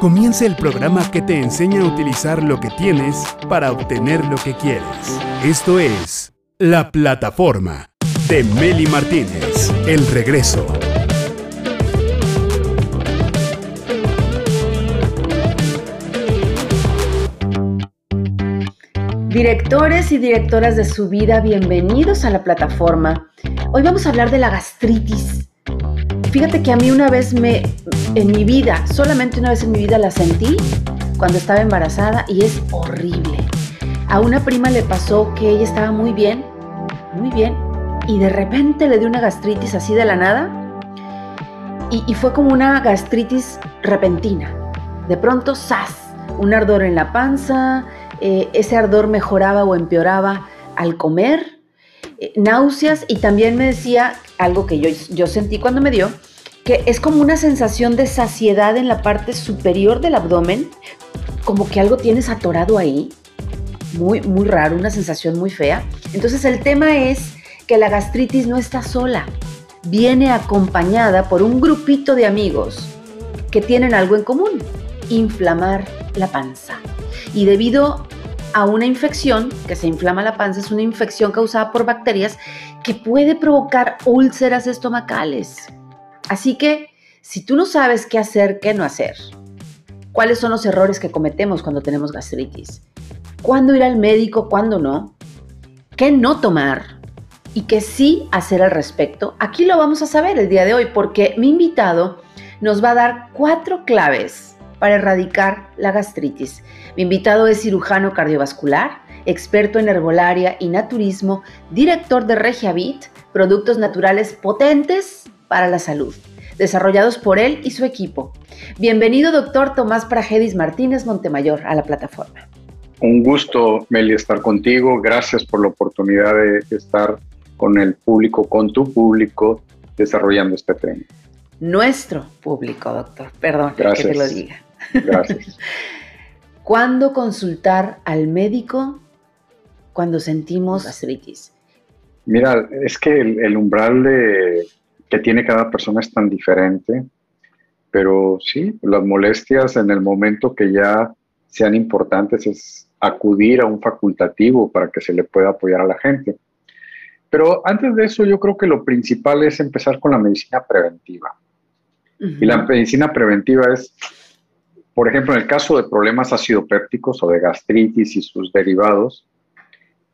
Comienza el programa que te enseña a utilizar lo que tienes para obtener lo que quieres. Esto es La Plataforma de Meli Martínez. El regreso. Directores y directoras de su vida, bienvenidos a la plataforma. Hoy vamos a hablar de la gastritis. Fíjate que a mí una vez me, en mi vida, solamente una vez en mi vida la sentí cuando estaba embarazada y es horrible. A una prima le pasó que ella estaba muy bien, muy bien, y de repente le dio una gastritis así de la nada y, fue como una gastritis repentina. De pronto, ¡zas! Un ardor en la panza, eh, ese ardor mejoraba o empeoraba al comer, eh, náuseas y también me decía algo que yo, yo sentí cuando me dio, es como una sensación de saciedad en la parte superior del abdomen, como que algo tienes atorado ahí, muy, muy raro, una sensación muy fea. Entonces el tema es que la gastritis no está sola, viene acompañada por un grupito de amigos que tienen algo en común, inflamar la panza. Y debido a una infección, que se inflama la panza, es una infección causada por bacterias que puede provocar úlceras estomacales. Así que, si tú no sabes qué hacer, qué no hacer, cuáles son los errores que cometemos cuando tenemos gastritis, cuándo ir al médico, cuándo no, qué no tomar y qué sí hacer al respecto, aquí lo vamos a saber el día de hoy porque mi invitado nos va a dar cuatro claves para erradicar la gastritis. Mi invitado es cirujano cardiovascular, experto en herbolaria y naturismo, director de Regiavit, productos naturales potentes para la salud, desarrollados por él y su equipo. Bienvenido, doctor Tomás Pragedis Martínez Montemayor, a la plataforma. Un gusto, Meli, estar contigo. Gracias por la oportunidad de estar con el público, con tu público, desarrollando este tema. Nuestro público, doctor. Perdón que te lo diga. Gracias. ¿Cuándo consultar al médico cuando sentimos gastritis? Mira, es que el, umbral de, que tiene cada persona es tan diferente, pero sí, las molestias en el momento que ya sean importantes es acudir a un facultativo para que se le pueda apoyar a la gente. Pero antes de eso, yo creo que lo principal es empezar con la medicina preventiva. Y la medicina preventiva es por ejemplo, en el caso de problemas acidopépticos o de gastritis y sus derivados,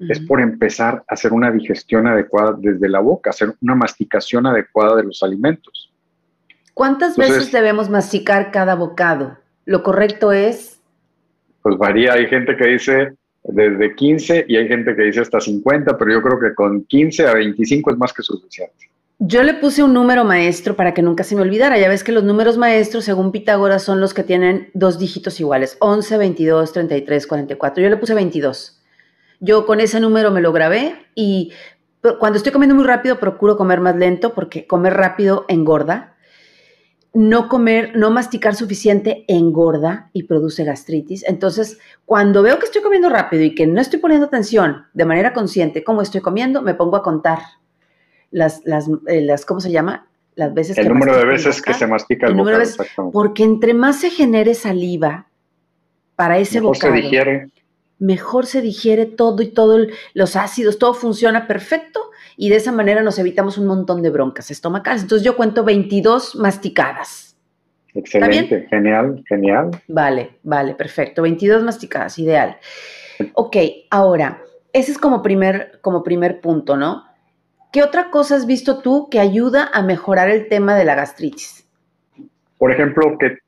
es por empezar a hacer una digestión adecuada desde la boca, hacer una masticación adecuada de los alimentos. ¿Cuántas veces debemos masticar cada bocado? Lo correcto es... Pues varía, hay gente que dice desde 15 y hay gente que dice hasta 50, pero yo creo que con 15 a 25 es más que suficiente. Yo le puse un número maestro para que nunca se me olvidara. Ya ves que los números maestros, según Pitágoras, son los que tienen dos dígitos iguales, 11, 22, 33, 44. Yo le puse 22. Yo con ese número me lo grabé y cuando estoy comiendo muy rápido procuro comer más lento porque comer rápido engorda. No comer, no masticar suficiente engorda y produce gastritis. Entonces, cuando veo que estoy comiendo rápido y que no estoy poniendo atención de manera consciente cómo estoy comiendo, me pongo a contar las, las, eh, las ¿cómo se llama? Las veces el número de veces que se mastica el, número de veces, porque entre más se genere saliva para ese mejor se digiere mejor se digiere todo y todos los ácidos, todo funciona perfecto y de esa manera nos evitamos un montón de broncas estomacales. Entonces yo cuento 22 masticadas. Excelente, genial, genial. Vale, vale, perfecto. 22 masticadas, ideal. Ok, ahora, ese es como primer, como primer punto, ¿no? ¿Qué otra cosa has visto tú que ayuda a mejorar el tema de la gastritis? Por ejemplo, que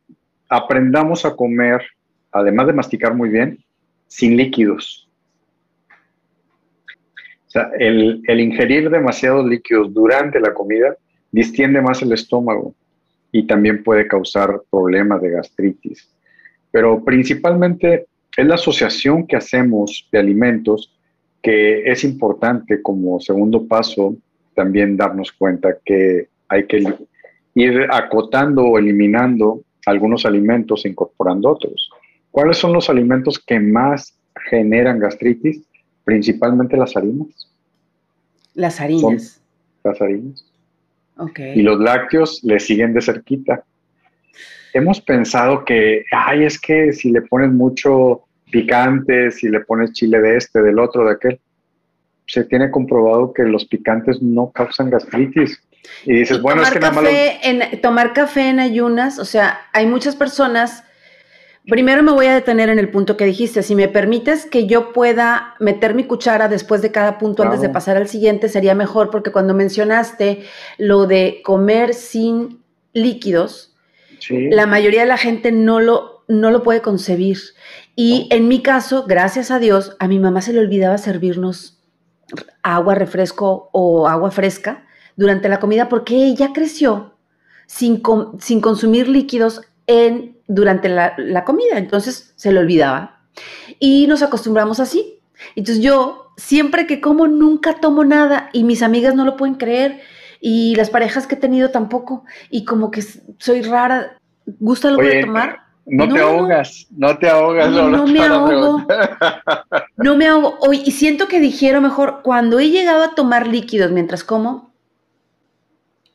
aprendamos a comer, además de masticar muy bien, sin líquidos. O sea, el, ingerir demasiados líquidos durante la comida distiende más el estómago y también puede causar problemas de gastritis. Pero principalmente es la asociación que hacemos de alimentos que es importante como segundo paso también darnos cuenta que hay que ir acotando o eliminando algunos alimentos e incorporando otros. ¿Cuáles son los alimentos que más generan gastritis? Principalmente las harinas. Las harinas. las harinas. Okay. Y los lácteos le siguen de cerquita. hemos pensado que, ay, es que si le pones mucho picante, si le pones chile de este, del otro, de aquel, se tiene comprobado que los picantes no causan gastritis. Y dices, bueno, es que nada más... En, tomar café en ayunas, o sea, hay muchas personas... Primero me voy a detener en el punto que dijiste. Si me permites que yo pueda meter mi cuchara después de cada punto antes de pasar al siguiente, sería mejor porque cuando mencionaste lo de comer sin líquidos, la mayoría de la gente no lo, no lo puede concebir. Y en mi caso, gracias a Dios, a mi mamá se le olvidaba servirnos agua, refresco o agua fresca durante la comida porque ella creció sin, sin consumir líquidos en, durante la, la, comida, entonces se le olvidaba. Y nos acostumbramos así. Entonces yo, siempre que como, nunca tomo nada y mis amigas no lo pueden creer y las parejas que he tenido tampoco. Y como que soy rara, ¿gusta algo de tomar? No, te ahogas, no, te ahogas. No, no me ahogo. no me ahogo. y siento que dijeron mejor, cuando he llegado a tomar líquidos mientras como,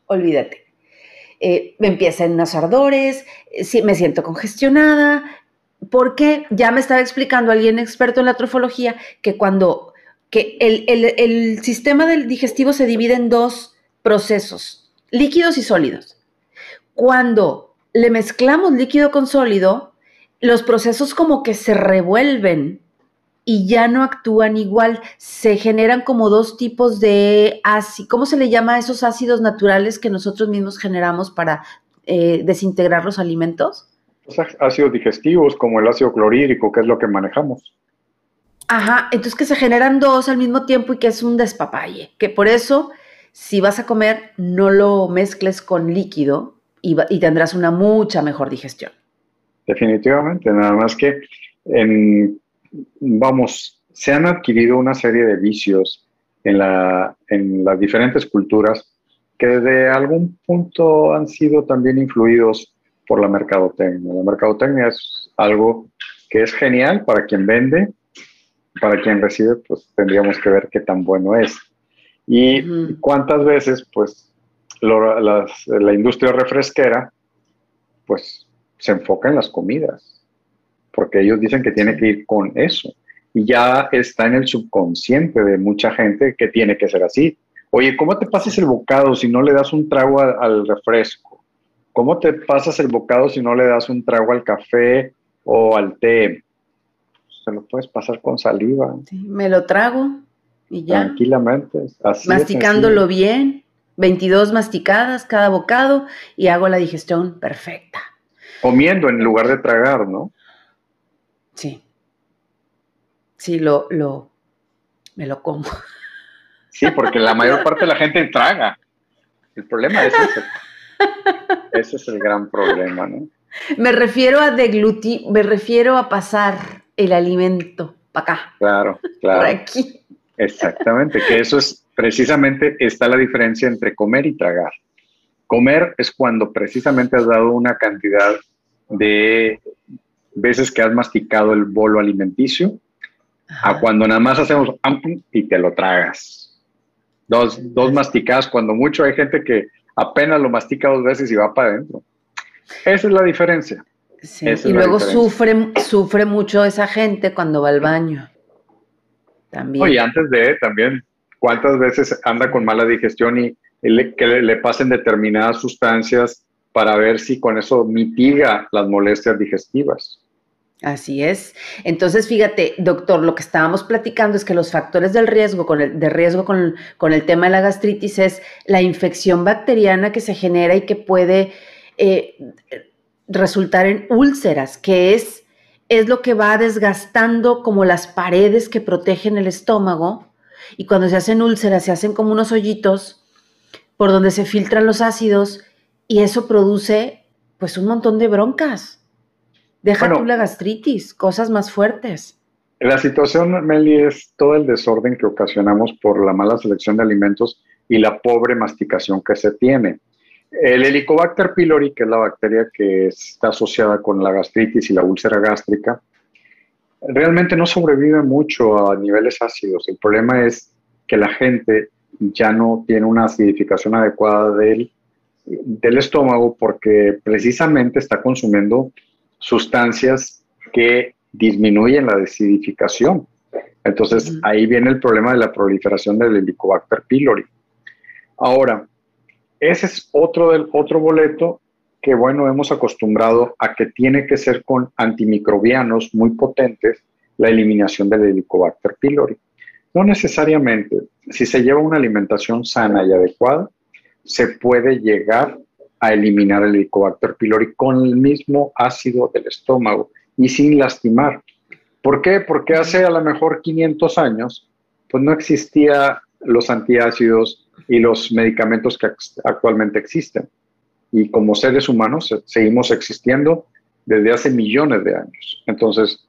olvídate. Eh, me empiezan unos ardores, eh, me siento congestionada, porque ya me estaba explicando alguien experto en la trofología que cuando que el, el sistema del digestivo se divide en dos procesos, líquidos y sólidos. Cuando le mezclamos líquido con sólido, los procesos como que se revuelven y ya no actúan igual. Se generan como dos tipos de ácidos. ¿Cómo se le llama a esos ácidos naturales que nosotros mismos generamos para eh, desintegrar los alimentos? ácidos digestivos como el ácido clorhídrico, que es lo que manejamos. Ajá, entonces que se generan dos al mismo tiempo y que es un despapalle. Que por eso, si vas a comer, no lo mezcles con líquido, y, tendrás una mucha mejor digestión. Definitivamente, nada más que, en, vamos, se han adquirido una serie de vicios en, la, en las diferentes culturas que de algún punto han sido también influidos por la mercadotecnia. La mercadotecnia es algo que es genial para quien vende, para quien recibe, pues tendríamos que ver qué tan bueno es. Y cuántas veces, pues, la industria refresquera, pues se enfoca en las comidas, porque ellos dicen que tiene que ir con eso. Y ya está en el subconsciente de mucha gente que tiene que ser así. Oye, ¿cómo te pasas el bocado si no le das un trago al, refresco? ¿Cómo te pasas el bocado si no le das un trago al café o al té? Se lo puedes pasar con saliva. me lo trago y ya. Tranquilamente. Masticándolo bien. 22 masticadas cada bocado y hago la digestión perfecta. Comiendo en lugar de tragar, ¿no? Sí. Sí, lo, lo, me lo como. Sí, porque la mayor parte de la gente traga. El problema es ese. Ese es el gran problema, ¿no? Me refiero a deglutir, me refiero a pasar el alimento para acá. Claro, claro. Por aquí. Exactamente, que eso es precisamente está la diferencia entre comer y tragar. Comer es cuando precisamente has dado una cantidad de veces que has masticado el bolo alimenticio, a cuando nada más hacemos y te lo tragas. Dos, dos masticadas, cuando mucho hay gente que apenas lo mastica dos veces y va para adentro. Esa es la diferencia. y luego sufre, sufre mucho esa gente cuando va al baño. También. Oye, antes de también cuántas veces anda con mala digestión y que le, pasen determinadas sustancias para ver si con eso mitiga las molestias digestivas. Así es. Entonces, fíjate, doctor, lo que estábamos platicando es que los factores del riesgo, con el, de riesgo con, el tema de la gastritis es la infección bacteriana que se genera y que puede eh, resultar en úlceras, que es, es lo que va desgastando como las paredes que protegen el estómago y cuando se hacen úlceras se hacen como unos hoyitos por donde se filtran los ácidos y eso produce pues un montón de broncas. Deja tú la gastritis, cosas más fuertes. La situación, Meli, es todo el desorden que ocasionamos por la mala selección de alimentos y la pobre masticación que se tiene. El Helicobacter pylori, que es la bacteria que está asociada con la gastritis y la úlcera gástrica, realmente no sobrevive mucho a niveles ácidos. El problema es que la gente ya no tiene una acidificación adecuada del del estómago porque precisamente está consumiendo sustancias que disminuyen la desidificación. Entonces, ahí viene el problema de la proliferación del Helicobacter pylori. Ahora, ese es otro, del, otro boleto que, bueno, hemos acostumbrado a que tiene que ser con antimicrobianos muy potentes la eliminación del Helicobacter pylori. No necesariamente. Si se lleva una alimentación sana y adecuada, se puede llegar a eliminar el Helicobacter pylori con el mismo ácido del estómago y sin lastimar. ¿Por qué? Porque hace a lo mejor 500 años, pues no existía los antiácidos y los medicamentos que actualmente existen. Y como seres humanos seguimos existiendo desde hace millones de años. Entonces,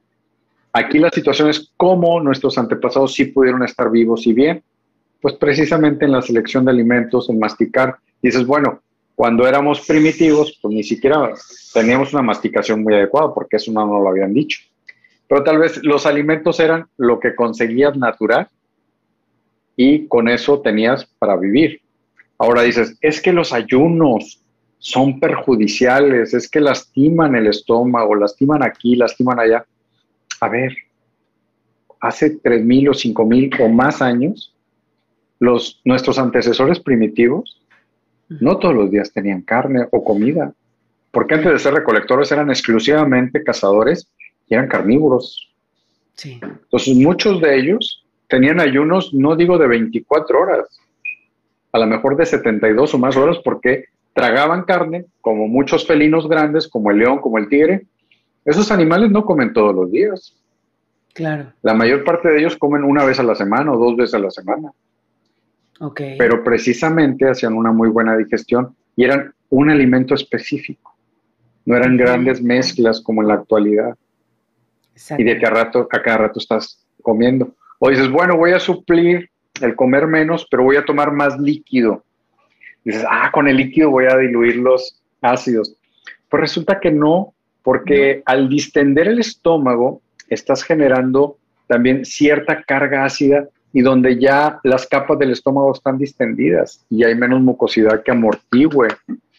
aquí la situación es cómo nuestros antepasados sí pudieron estar vivos y bien. Pues precisamente en la selección de alimentos, en masticar. Dices, bueno, cuando éramos primitivos, pues ni siquiera teníamos una masticación muy adecuada, porque eso no nos lo habían dicho. Pero tal vez los alimentos eran lo que conseguías natural y con eso tenías para vivir. Ahora dices, es que los ayunos son perjudiciales, es que lastiman el estómago, lastiman aquí, lastiman allá. A ver, hace 3.000 o 5.000 o más años, los, nuestros antecesores primitivos no todos los días tenían carne o comida, porque antes de ser recolectores eran exclusivamente cazadores y eran carnívoros. Sí. Entonces muchos de ellos tenían ayunos, no digo de 24 horas, a lo mejor de 72 o más horas, porque tragaban carne, como muchos felinos grandes, como el león, como el tigre. Esos animales no comen todos los días. Claro. La mayor parte de ellos comen una vez a la semana o dos veces a la semana. Pero precisamente hacían una muy buena digestión y eran un alimento específico. No eran grandes mezclas como en la actualidad. Y de cada rato, a cada rato estás comiendo. O dices, bueno, voy a suplir el comer menos, pero voy a tomar más líquido. Dices, ah, con el líquido voy a diluir los ácidos. Pues resulta que no, porque al distender el estómago, estás generando también cierta carga ácida y donde ya las capas del estómago están distendidas y hay menos mucosidad que amortigüe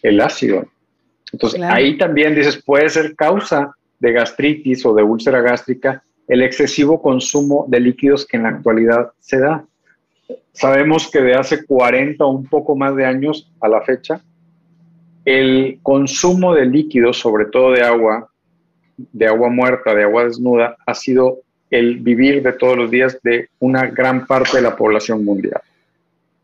el ácido. Entonces ahí también dices, puede ser causa de gastritis o de úlcera gástrica el excesivo consumo de líquidos que en la actualidad se da. Sabemos que de hace 40 o un poco más de años a la fecha, el consumo de líquidos, sobre todo de agua, de agua muerta, de agua desnuda, ha sido el vivir de todos los días de una gran parte de la población mundial.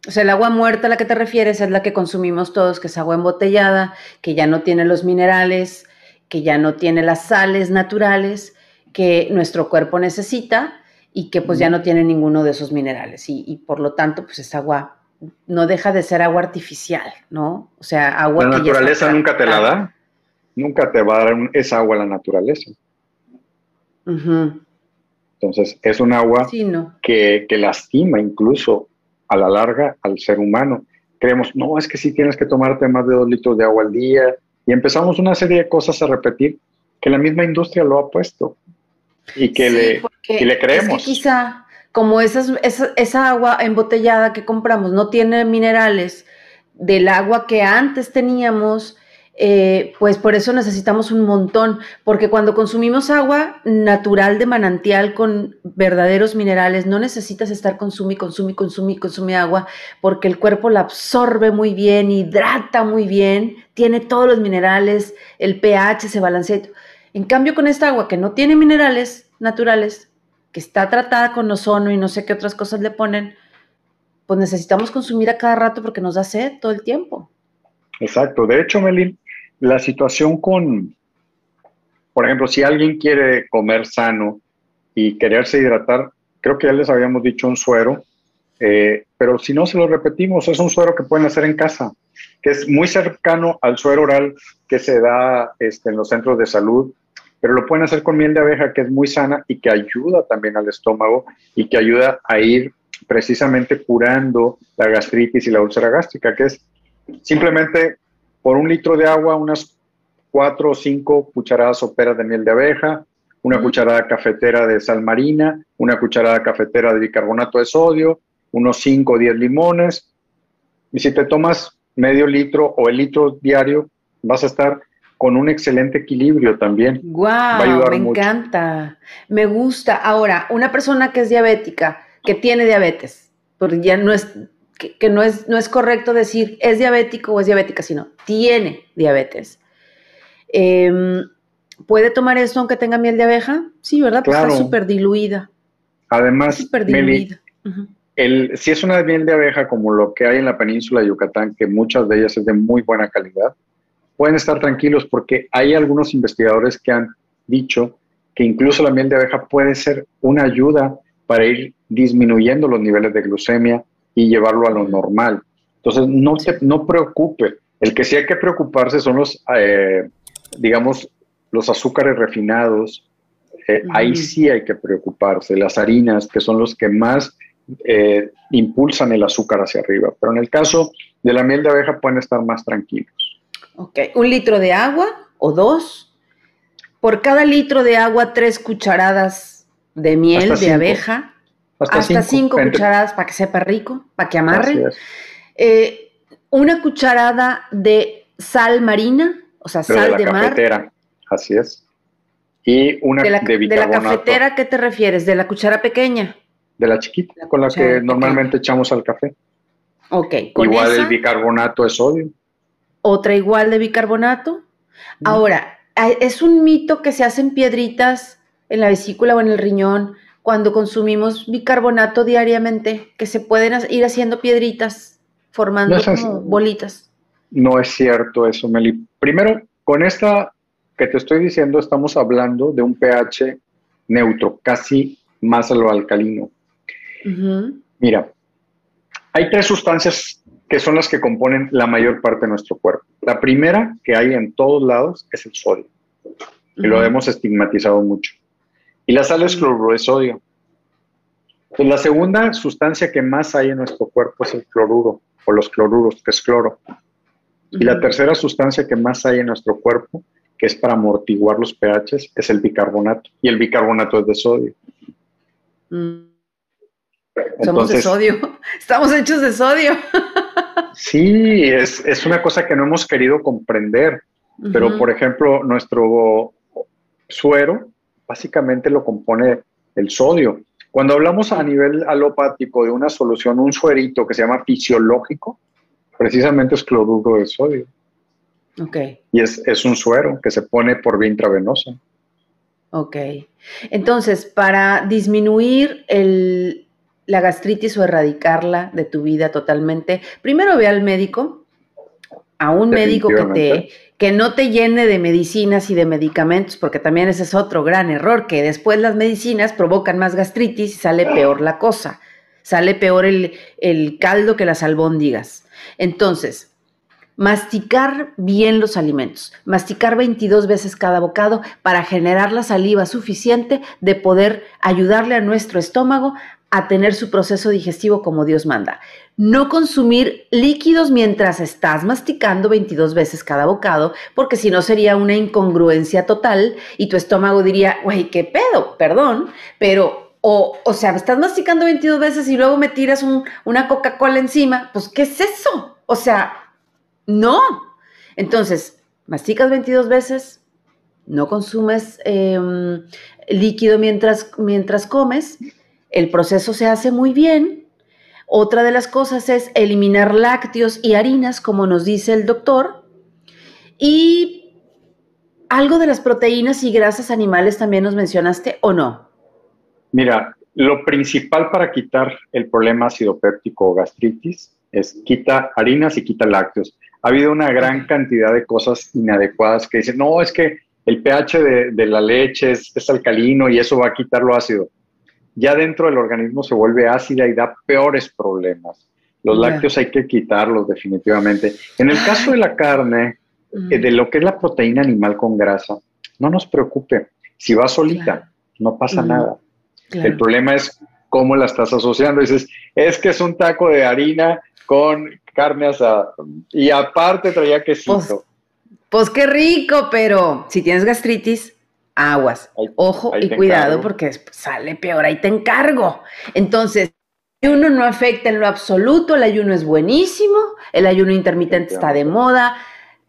O sea, el agua muerta a la que te refieres es la que consumimos todos, que es agua embotellada, que ya no tiene los minerales, que ya no tiene las sales naturales que nuestro cuerpo necesita y que pues ya no tiene ninguno de esos minerales. Y, por lo tanto, pues es agua, no deja de ser agua artificial, ¿no? O sea, agua... La naturaleza nunca te la da, nunca te va a dar esa agua la naturaleza. Entonces, es un agua que, lastima incluso a la larga al ser humano. Creemos, no, es que sí tienes que tomarte más de dos litros de agua al día. Y empezamos una serie de cosas a repetir que la misma industria lo ha puesto y que, le, le creemos. Es que quizá, como esa, esa agua embotellada que compramos no tiene minerales del agua que antes teníamos, eh, pues por eso necesitamos un montón, porque cuando consumimos agua natural de manantial con verdaderos minerales, no necesitas estar consume, consume, consume, consume agua, porque el cuerpo la absorbe muy bien, hidrata muy bien, tiene todos los minerales, el pH se balancea. En cambio, con esta agua que no tiene minerales naturales, que está tratada con ozono y no sé qué otras cosas le ponen, pues necesitamos consumir a cada rato porque nos da sed todo el tiempo. Exacto. De hecho, Melin, la situación con, por ejemplo, si alguien quiere comer sano y quererse hidratar, creo que ya les habíamos dicho un suero, eh, pero si no se lo repetimos, es un suero que pueden hacer en casa, que es muy cercano al suero oral que se da este, en los centros de salud, pero lo pueden hacer con miel de abeja, que es muy sana y que ayuda también al estómago y que ayuda a ir precisamente curando la gastritis y la úlcera gástrica, que es simplemente por un litro de agua, unas cuatro o cinco cucharadas soperas de miel de abeja, una cucharada cafetera de sal marina, una cucharada cafetera de bicarbonato de sodio, unos 5 o 10 limones. Y si te tomas medio litro o el litro diario, vas a estar con un excelente equilibrio también. ¡Guau! me encanta. Me gusta. Ahora, una persona que es diabética, que tiene diabetes, porque ya no es, que, no, es, no es correcto decir es diabético o es diabética, sino tiene diabetes. Em, ¿Puede tomar esto aunque tenga miel de abeja? Sí, ¿verdad? Pues está súper diluida. Además, super diluida. el, si es una miel de abeja como lo que hay en la península de Yucatán, que muchas de ellas es de muy buena calidad, pueden estar tranquilos porque hay algunos investigadores que han dicho que incluso la miel de abeja puede ser una ayuda para ir disminuyendo los niveles de glucemia y llevarlo a lo normal. Entonces, no te no preocupe. El que sí hay que preocuparse son los, eh, digamos, los azúcares refinados, eh, ahí sí hay que preocuparse, las harinas, que son los que más eh, impulsan el azúcar hacia arriba. Pero en el caso de la miel de abeja pueden estar más tranquilos. Ok, un litro de agua o dos. Por cada litro de agua, tres cucharadas de miel de abeja. Hasta, cinco, cucharadas para que sepa rico, para que amarre. Eh, una cucharada de sal marina, o sea, sal de, mar. Así es. Y una de, la, de, la cafetera, ¿qué te refieres? ¿De la cuchara pequeña? De la chiquita, con la que normalmente echamos al café. Ok. igual el bicarbonato de sodio. Otra igual de bicarbonato. Ahora, es un mito que se hacen piedritas en la vesícula o en el riñón cuando consumimos bicarbonato diariamente, que se pueden ir haciendo piedritas, formando bolitas. No es cierto eso, Meli. Primero, con esta que te estoy diciendo, estamos hablando de un pH neutro, casi más a lo alcalino. Mira, hay tres sustancias que son las que componen la mayor parte de nuestro cuerpo. La primera que hay en todos lados es el sodio, y lo hemos estigmatizado mucho. Y la sal es cloruro de sodio. la segunda sustancia que más hay en nuestro cuerpo es el cloruro, o los cloruros, que es cloro. Y la tercera sustancia que más hay en nuestro cuerpo que es para amortiguar los pHs, es el bicarbonato. Y el bicarbonato es de sodio. Mm. Somos de sodio. Estamos hechos de sodio. sí, es, una cosa que no hemos querido comprender. Pero, por ejemplo, nuestro suero básicamente lo compone el sodio. Cuando hablamos a nivel alopático de una solución, un suerito que se llama fisiológico, precisamente es cloruro de sodio. Y es, un suero que se pone por vía intravenosa. Ok. Entonces, para disminuir la gastritis o erradicarla de tu vida totalmente, primero ve al médico, a un médico que, te, que no te llene de medicinas y de medicamentos, porque también ese es otro gran error, que después las medicinas provocan más gastritis y sale peor la cosa, sale peor el, el caldo que las albóndigas. Entonces, Masticar bien los alimentos, masticar 22 veces cada bocado para generar la saliva suficiente de poder ayudarle a nuestro estómago a tener su proceso digestivo como Dios manda. No consumir líquidos mientras estás masticando 22 veces cada bocado, porque si no sería una incongruencia total y tu estómago diría, güey, ¿qué pedo? Perdón, pero o, o sea, estás masticando 22 veces y luego me tiras una Coca-Cola encima, pues ¿qué es eso? O sea, no. Entonces, masticas 22 veces, no consumes em, líquido mientras, mientras comes, el proceso se hace muy bien. Otra de las cosas es eliminar lácteos y harinas, como nos dice el doctor. Y algo de las proteínas y grasas animales también nos mencionaste o no. Mira, lo principal para quitar el problema ácido péptico o gastritis es quita harinas y quita lácteos ha habido una gran cantidad de cosas inadecuadas que dicen, no, es que el pH de, la leche es, alcalino y eso va a quitar lo ácido. Ya dentro del organismo se vuelve ácida y da peores problemas. Los lácteos hay que quitarlos definitivamente. En el caso de la carne, eh, de lo que es la proteína animal con grasa, no nos preocupe. Si va solita, no pasa nada. El problema es cómo la estás asociando. Dices, es que es un taco de harina con carne asada. Y aparte traía quesito. Pues, pues qué rico, pero si tienes gastritis, aguas. Ojo y cuidado porque sale peor, ahí te encargo. Entonces, ayuno no afecta en lo absoluto, el ayuno es buenísimo, el ayuno intermitente está de moda,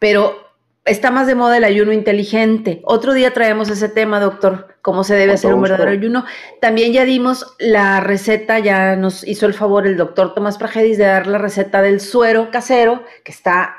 pero está más de moda el ayuno inteligente. Otro día traemos ese tema, doctor, cómo se debe hacer un verdadero ayuno. También ya dimos la receta, ya nos hizo el favor el doctor Tomás Pragedis de dar la receta del suero casero, que está,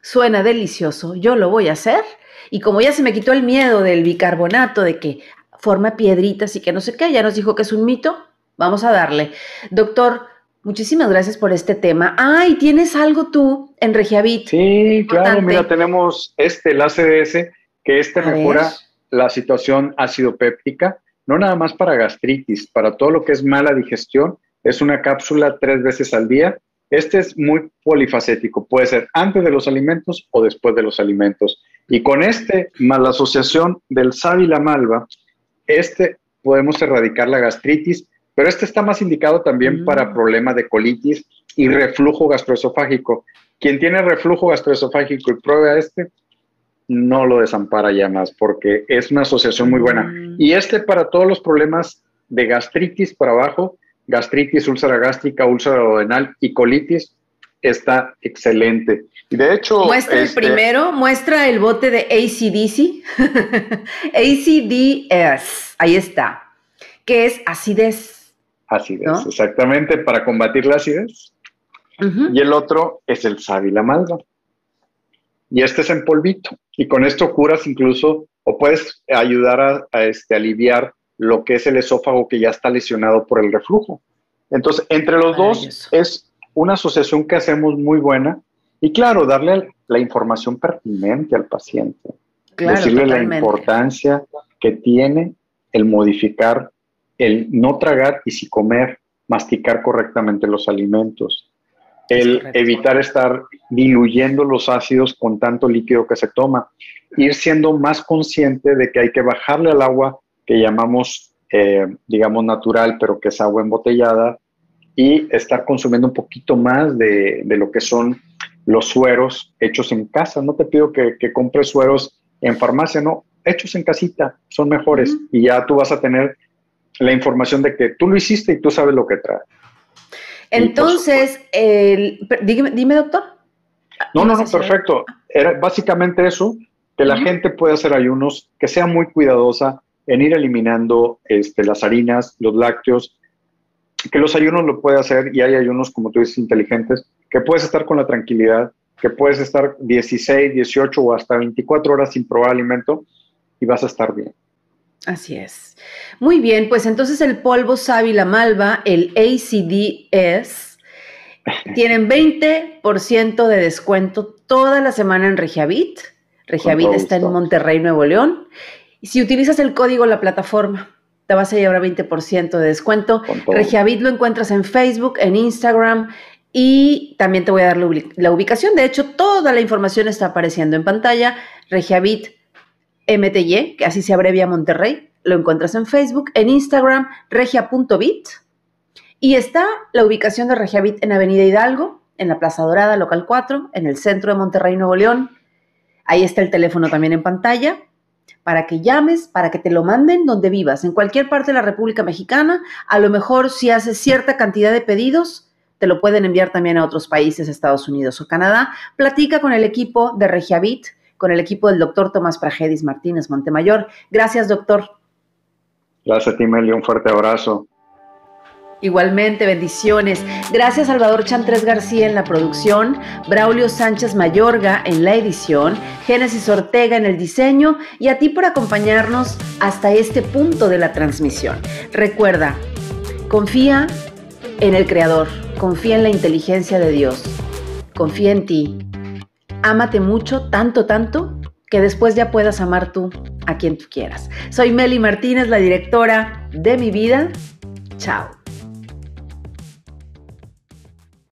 suena delicioso. Yo lo voy a hacer. Y como ya se me quitó el miedo del bicarbonato, de que forma piedritas y que no sé qué, ya nos dijo que es un mito, vamos a darle. Doctor, Muchísimas gracias por este tema. Ay, ¿tienes algo tú en Regiavit? Sí, claro, mira, tenemos este, el ACDS, que este mejora la situación ácido péptica, no nada más para gastritis, para todo lo que es mala digestión, es una cápsula tres veces al día. Este es muy polifacético, puede ser antes de los alimentos o después de los alimentos. Y con este, más la asociación del sábila malva, este podemos erradicar la gastritis pero este está más indicado también para mm. problemas de colitis y reflujo gastroesofágico. Quien tiene reflujo gastroesofágico y prueba este, no lo desampara ya más porque es una asociación muy buena. Mm. Y este para todos los problemas de gastritis para abajo, gastritis, úlcera gástrica, úlcera duodenal y colitis, está excelente. Y de hecho... Muestra el este primero, muestra el bote de ACDC. ACDS, ahí está, que es acidez Acidez, exactamente, para combatir la acidez. Y el otro es el sábila malva. Y este es en polvito. Y con esto curas incluso, o puedes ayudar a, este, aliviar lo que es el esófago que ya está lesionado por el reflujo. Entonces, entre los dos es una asociación que hacemos muy buena. Y claro, darle la información pertinente al paciente. decirle la importancia que tiene el modificar el no tragar y si comer, masticar correctamente los alimentos, el evitar estar diluyendo los ácidos con tanto líquido que se toma, ir siendo más consciente de que hay que bajarle al agua que llamamos, eh, digamos, natural, pero que es agua embotellada, y estar consumiendo un poquito más de, lo que son los sueros hechos en casa. No te pido que, que compres sueros en farmacia, no, hechos en casita, son mejores y ya tú vas a tener la información de que tú lo hiciste y tú sabes lo que trae. Entonces, dime, doctor. No, no, no, perfecto. Era básicamente eso, que la gente puede hacer ayunos, que sea muy cuidadosa en ir eliminando este, las harinas, los lácteos, que los ayunos lo puede hacer y hay ayunos, como tú dices, inteligentes, que puedes estar con la tranquilidad, que puedes estar 16, 18 o hasta 24 horas sin probar alimento y vas a estar bien. Así es. Muy bien, pues entonces el polvo sábila malva, el ACDS, tienen 20% de descuento toda la semana en Regiavit. Regiavit está en Monterrey, Nuevo León. Y si utilizas el código la plataforma, te vas a llevar 20% de descuento. Regiavit lo encuentras en Facebook, en Instagram y también te voy a dar la ubicación. De hecho, toda la información está apareciendo en pantalla. Regiavit MTY, que así se abrevia Monterrey, lo encuentras en Facebook, en Instagram, regia.bit. Y está la ubicación de Regiabit en Avenida Hidalgo, en la Plaza Dorada, local 4, en el centro de Monterrey, Nuevo León. Ahí está el teléfono también en pantalla para que llames, para que te lo manden donde vivas, en cualquier parte de la República Mexicana. A lo mejor si haces cierta cantidad de pedidos, te lo pueden enviar también a otros países, Estados Unidos o Canadá. Platica con el equipo de Regiabit con el equipo del doctor Tomás Pragedis Martínez Montemayor. Gracias, doctor. Gracias a ti, Meli. Un fuerte abrazo. Igualmente, bendiciones. Gracias Salvador Chantres García en la producción, Braulio Sánchez Mayorga en la edición, Génesis Ortega en el diseño y a ti por acompañarnos hasta este punto de la transmisión. Recuerda, confía en el Creador, confía en la inteligencia de Dios, confía en ti, ámate mucho, tanto, tanto, que después ya puedas amar tú a quien tú quieras. Soy Meli Martínez, la directora de mi vida. Chao.